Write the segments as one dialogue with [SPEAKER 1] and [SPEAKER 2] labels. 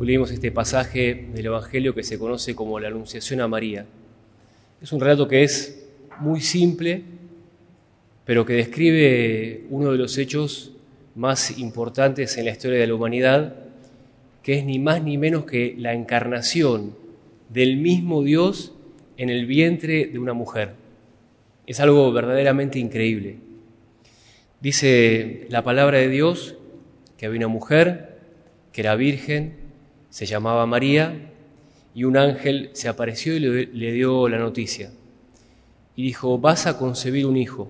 [SPEAKER 1] Leímos este pasaje del Evangelio que se conoce como la Anunciación a María. Es un relato que es muy simple, pero que describe uno de los hechos más importantes en la historia de la humanidad, que es ni más ni menos que la encarnación del mismo Dios en el vientre de una mujer. Es algo verdaderamente increíble. Dice la palabra de Dios que había una mujer que era virgen, se llamaba María, y un ángel se apareció y le, dio la noticia. Y dijo, vas a concebir un hijo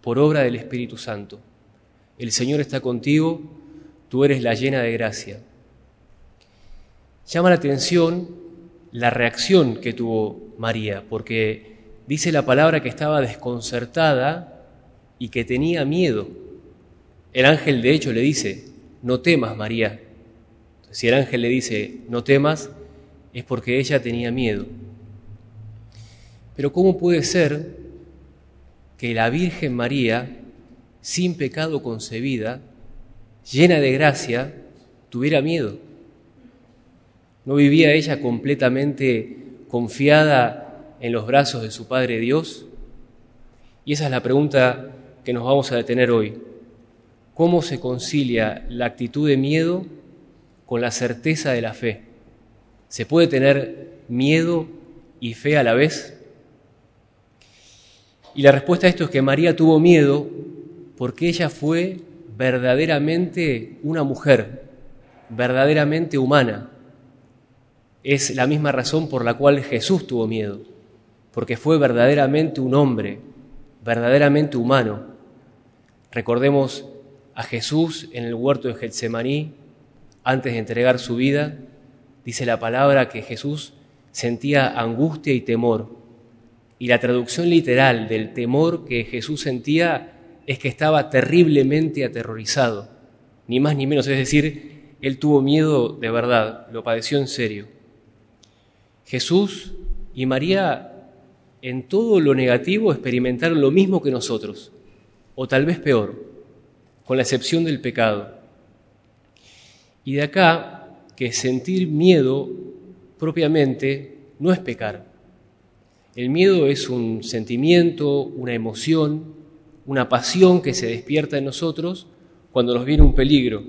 [SPEAKER 1] por obra del Espíritu Santo. El Señor está contigo, tú eres la llena de gracia. Llama la atención la reacción que tuvo María, porque dice la palabra que estaba desconcertada y que tenía miedo. El ángel de hecho le dice, no temas María. Si el ángel le dice, no temas, es porque ella tenía miedo. Pero ¿cómo puede ser que la Virgen María, sin pecado concebida, llena de gracia, tuviera miedo? ¿No vivía ella completamente confiada en los brazos de su Padre Dios? Y esa es la pregunta que nos vamos a detener hoy. ¿Cómo se concilia la actitud de miedo con la certeza de la fe? ¿Se puede tener miedo y fe a la vez? Y la respuesta a esto es que María tuvo miedo porque ella fue verdaderamente una mujer, verdaderamente humana. Es la misma razón por la cual Jesús tuvo miedo, porque fue verdaderamente un hombre, verdaderamente humano. Recordemos a Jesús en el huerto de Getsemaní, antes de entregar su vida, dice la palabra que Jesús sentía angustia y temor. Y la traducción literal del temor que Jesús sentía es que estaba terriblemente aterrorizado, ni más ni menos, es decir, él tuvo miedo de verdad, lo padeció en serio. Jesús y María en todo lo negativo experimentaron lo mismo que nosotros, o tal vez peor, con la excepción del pecado. Y de acá que sentir miedo propiamente no es pecar. El miedo es un sentimiento, una emoción, una pasión que se despierta en nosotros cuando nos viene un peligro.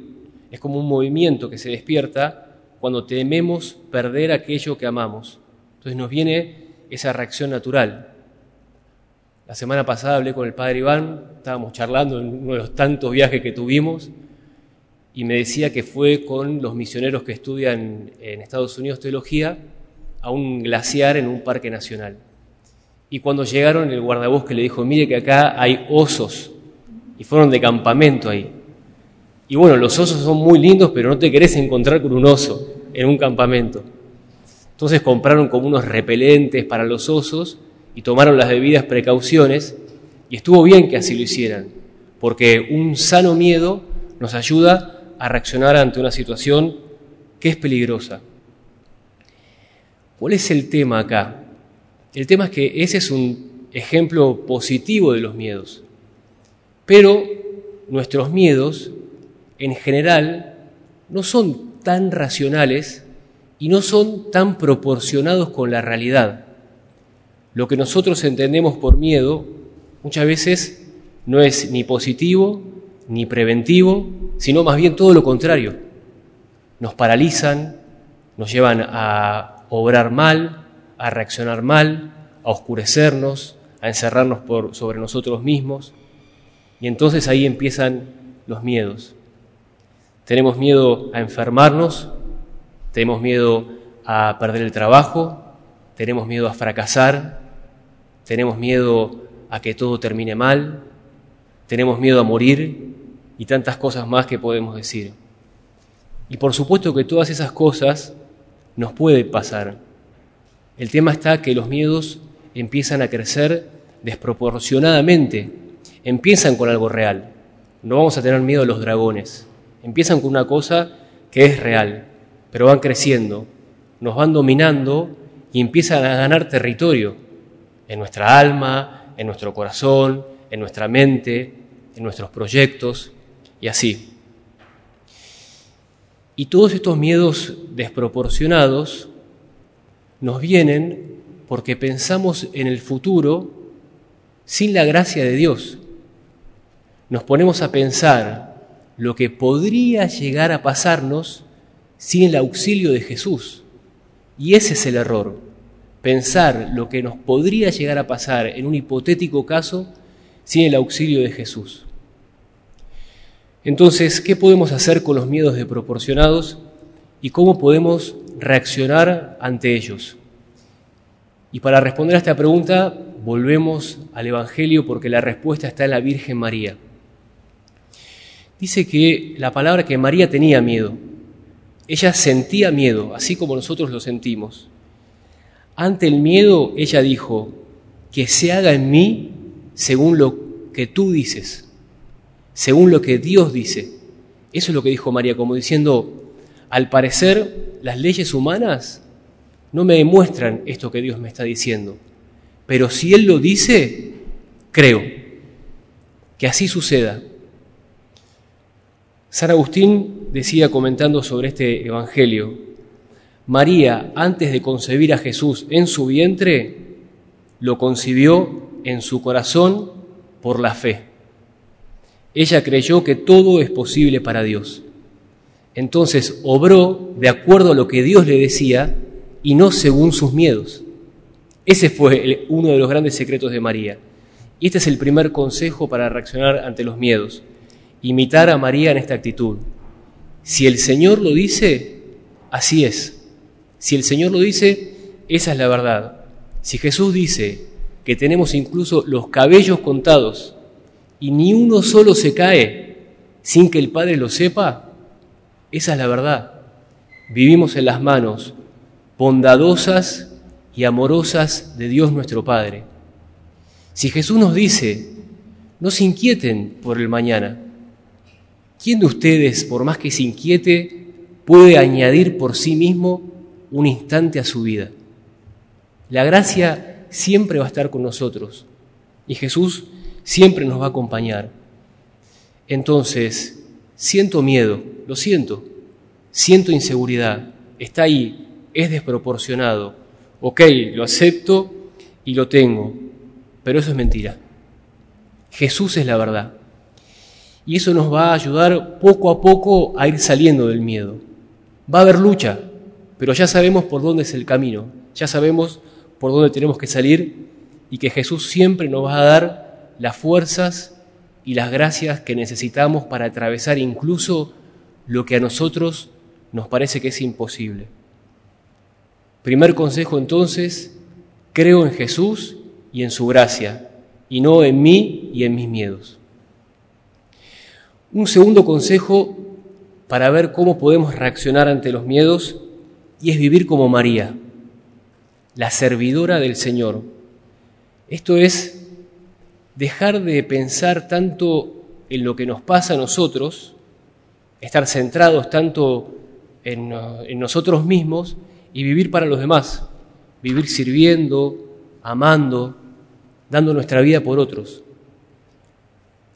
[SPEAKER 1] Es como un movimiento que se despierta cuando tememos perder aquello que amamos. Entonces nos viene esa reacción natural. La semana pasada hablé con el padre Iván, estábamos charlando en uno de los tantos viajes que tuvimos, y me decía que fue con los misioneros que estudian en Estados Unidos teología a un glaciar en un parque nacional. Y cuando llegaron, el guardabosque le dijo, mire que acá hay osos, y fueron de campamento ahí. Y bueno, los osos son muy lindos, pero no te querés encontrar con un oso en un campamento. Entonces compraron como unos repelentes para los osos y tomaron las debidas precauciones y estuvo bien que así lo hicieran, porque un sano miedo nos ayuda a reaccionar ante una situación que es peligrosa. ¿Cuál es el tema acá? El tema es que ese es un ejemplo positivo de los miedos, pero nuestros miedos en general no son tan racionales y no son tan proporcionados con la realidad. Lo que nosotros entendemos por miedo muchas veces no es ni positivo ni preventivo, sino más bien todo lo contrario. Nos paralizan, nos llevan a obrar mal, a reaccionar mal, a oscurecernos, a encerrarnos sobre nosotros mismos. Y entonces ahí empiezan los miedos. Tenemos miedo a enfermarnos, tenemos miedo a perder el trabajo, tenemos miedo a fracasar, tenemos miedo a que todo termine mal, tenemos miedo a morir y tantas cosas más que podemos decir. Y por supuesto que todas esas cosas nos pueden pasar. El tema está que los miedos empiezan a crecer desproporcionadamente, empiezan con algo real. No vamos a tener miedo a los dragones, empiezan con una cosa que es real pero van creciendo, nos van dominando y empiezan a ganar territorio en nuestra alma, en nuestro corazón, en nuestra mente, en nuestros proyectos y así. Y todos estos miedos desproporcionados nos vienen porque pensamos en el futuro sin la gracia de Dios. Nos ponemos a pensar lo que podría llegar a pasarnos sin el auxilio de Jesús. Y ese es el error, pensar lo que nos podría llegar a pasar en un hipotético caso sin el auxilio de Jesús. Entonces, ¿qué podemos hacer con los miedos desproporcionados y cómo podemos reaccionar ante ellos? Y para responder a esta pregunta, volvemos al Evangelio porque la respuesta está en la Virgen María. Dice que la palabra que María tenía miedo, ella sentía miedo, así como nosotros lo sentimos. Ante el miedo, ella dijo, que se haga en mí según lo que tú dices según lo que Dios dice. Eso es lo que dijo María, como diciendo, al parecer las leyes humanas no me demuestran esto que Dios me está diciendo, pero si Él lo dice, creo que así suceda. San Agustín decía comentando sobre este Evangelio, María, antes de concebir a Jesús en su vientre, lo concibió en su corazón por la fe. Ella creyó que todo es posible para Dios. Entonces obró de acuerdo a lo que Dios le decía y no según sus miedos. Ese fue uno de los grandes secretos de María. Y este es el primer consejo para reaccionar ante los miedos. Imitar a María en esta actitud. Si el Señor lo dice, así es. Si el Señor lo dice, esa es la verdad. Si Jesús dice que tenemos incluso los cabellos contados y ni uno solo se cae sin que el Padre lo sepa, esa es la verdad. Vivimos en las manos bondadosas y amorosas de Dios nuestro Padre. Si Jesús nos dice, no se inquieten por el mañana, ¿quién de ustedes, por más que se inquiete, puede añadir por sí mismo un instante a su vida? La gracia siempre va a estar con nosotros. Y Jesús siempre nos va a acompañar. Entonces, siento miedo, lo siento, siento inseguridad, está ahí, es desproporcionado. Ok, lo acepto y lo tengo, pero eso es mentira. Jesús es la verdad. Y eso nos va a ayudar poco a poco a ir saliendo del miedo. Va a haber lucha, pero ya sabemos por dónde es el camino, ya sabemos por dónde tenemos que salir y que Jesús siempre nos va a dar las fuerzas y las gracias que necesitamos para atravesar incluso lo que a nosotros nos parece que es imposible. Primer consejo entonces, creo en Jesús y en su gracia, y no en mí y en mis miedos. Un segundo consejo para ver cómo podemos reaccionar ante los miedos y es vivir como María, la servidora del Señor. Esto es dejar de pensar tanto en lo que nos pasa a nosotros, estar centrados tanto en, nosotros mismos y vivir para los demás, vivir sirviendo, amando, dando nuestra vida por otros.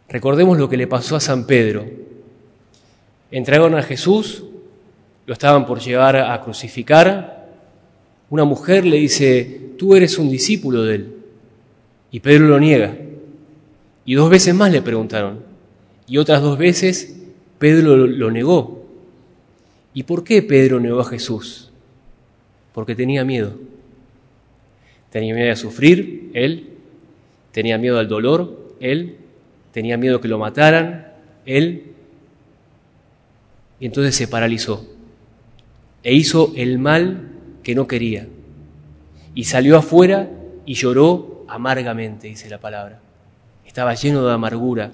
[SPEAKER 1] Recordemos lo que le pasó a San Pedro. Entregaron a Jesús, lo estaban por llevar a crucificar. Una mujer le dice, tú eres un discípulo de él. Y Pedro lo niega. Y dos veces más le preguntaron. Y otras dos veces Pedro lo, negó. ¿Y por qué Pedro negó a Jesús? Porque tenía miedo. Tenía miedo de sufrir, él. Tenía miedo al dolor, él. Tenía miedo que lo mataran, él. Y entonces se paralizó. E hizo el mal que no quería. Y salió afuera y lloró amargamente, dice la palabra estaba lleno de amargura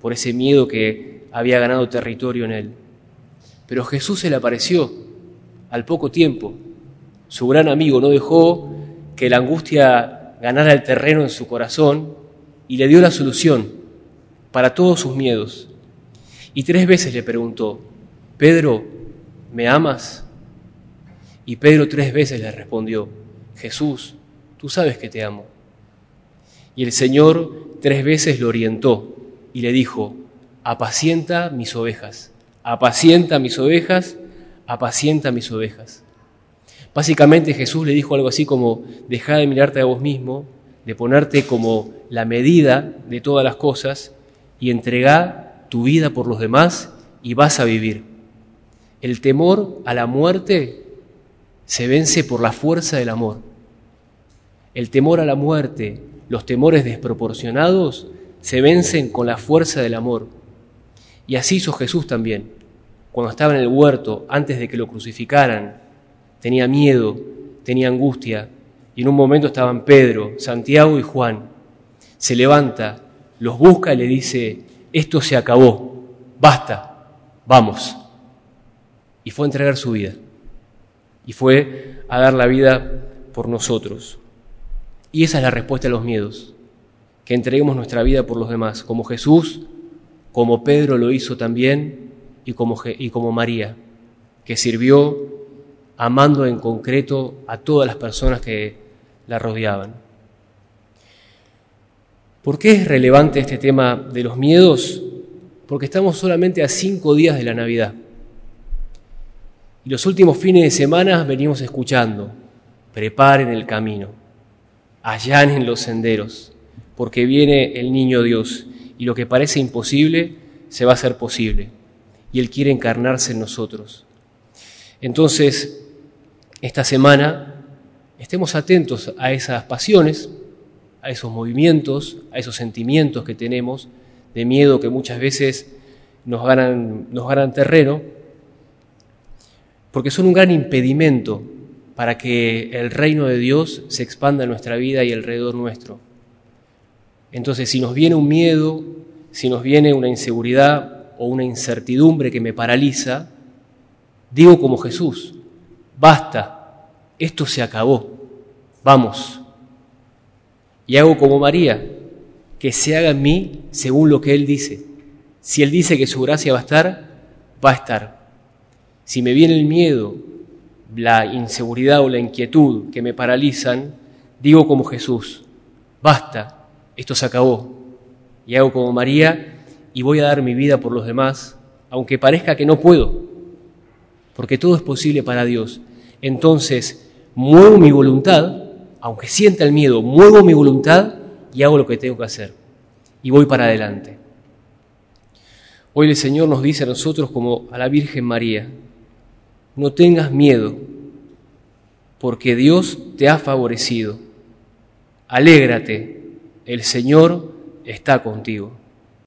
[SPEAKER 1] por ese miedo que había ganado territorio en él. Pero Jesús se le apareció al poco tiempo. Su gran amigo no dejó que la angustia ganara el terreno en su corazón y le dio la solución para todos sus miedos. Y tres veces le preguntó, Pedro, ¿me amas? Y Pedro tres veces le respondió, Jesús, tú sabes que te amo. Y el Señor tres veces lo orientó y le dijo, apacienta mis ovejas, apacienta mis ovejas, apacienta mis ovejas. Básicamente Jesús le dijo algo así como, deja de mirarte a vos mismo, de ponerte como la medida de todas las cosas y entrega tu vida por los demás y vas a vivir. El temor a la muerte se vence por la fuerza del amor. El temor a la muerte, los temores desproporcionados, se vencen con la fuerza del amor. Y así hizo Jesús también. Cuando estaba en el huerto, antes de que lo crucificaran, tenía miedo, tenía angustia, y en un momento estaban Pedro, Santiago y Juan. Se levanta, los busca y le dice, esto se acabó, basta, vamos. Y fue a entregar su vida. Y fue a dar la vida por nosotros. Y esa es la respuesta a los miedos, que entreguemos nuestra vida por los demás, como Jesús, como Pedro lo hizo también, y como, y como María, que sirvió amando en concreto a todas las personas que la rodeaban. ¿Por qué es relevante este tema de los miedos? Porque estamos solamente a cinco días de la Navidad. Y los últimos fines de semana venimos escuchando, preparen el camino, allanen los senderos, porque viene el niño Dios y lo que parece imposible se va a hacer posible. Y Él quiere encarnarse en nosotros. Entonces, esta semana estemos atentos a esas pasiones, a esos movimientos, a esos sentimientos que tenemos de miedo que muchas veces nos ganan, nos ganan terreno, porque son un gran impedimento para que el reino de Dios se expanda en nuestra vida y alrededor nuestro. Entonces, si nos viene un miedo, si nos viene una inseguridad o una incertidumbre que me paraliza, digo como Jesús, basta, esto se acabó, vamos. Y hago como María, que se haga en mí según lo que Él dice. Si Él dice que su gracia va a estar, va a estar. Si me viene el miedo, la inseguridad o la inquietud que me paralizan, digo como Jesús, basta, esto se acabó. Y hago como María y voy a dar mi vida por los demás, aunque parezca que no puedo, porque todo es posible para Dios entonces muevo mi voluntad, aunque sienta el miedo, muevo mi voluntad y hago lo que tengo que hacer. Y voy para adelante. Hoy el Señor nos dice a nosotros como a la Virgen María, no tengas miedo, porque Dios te ha favorecido. Alégrate, el Señor está contigo.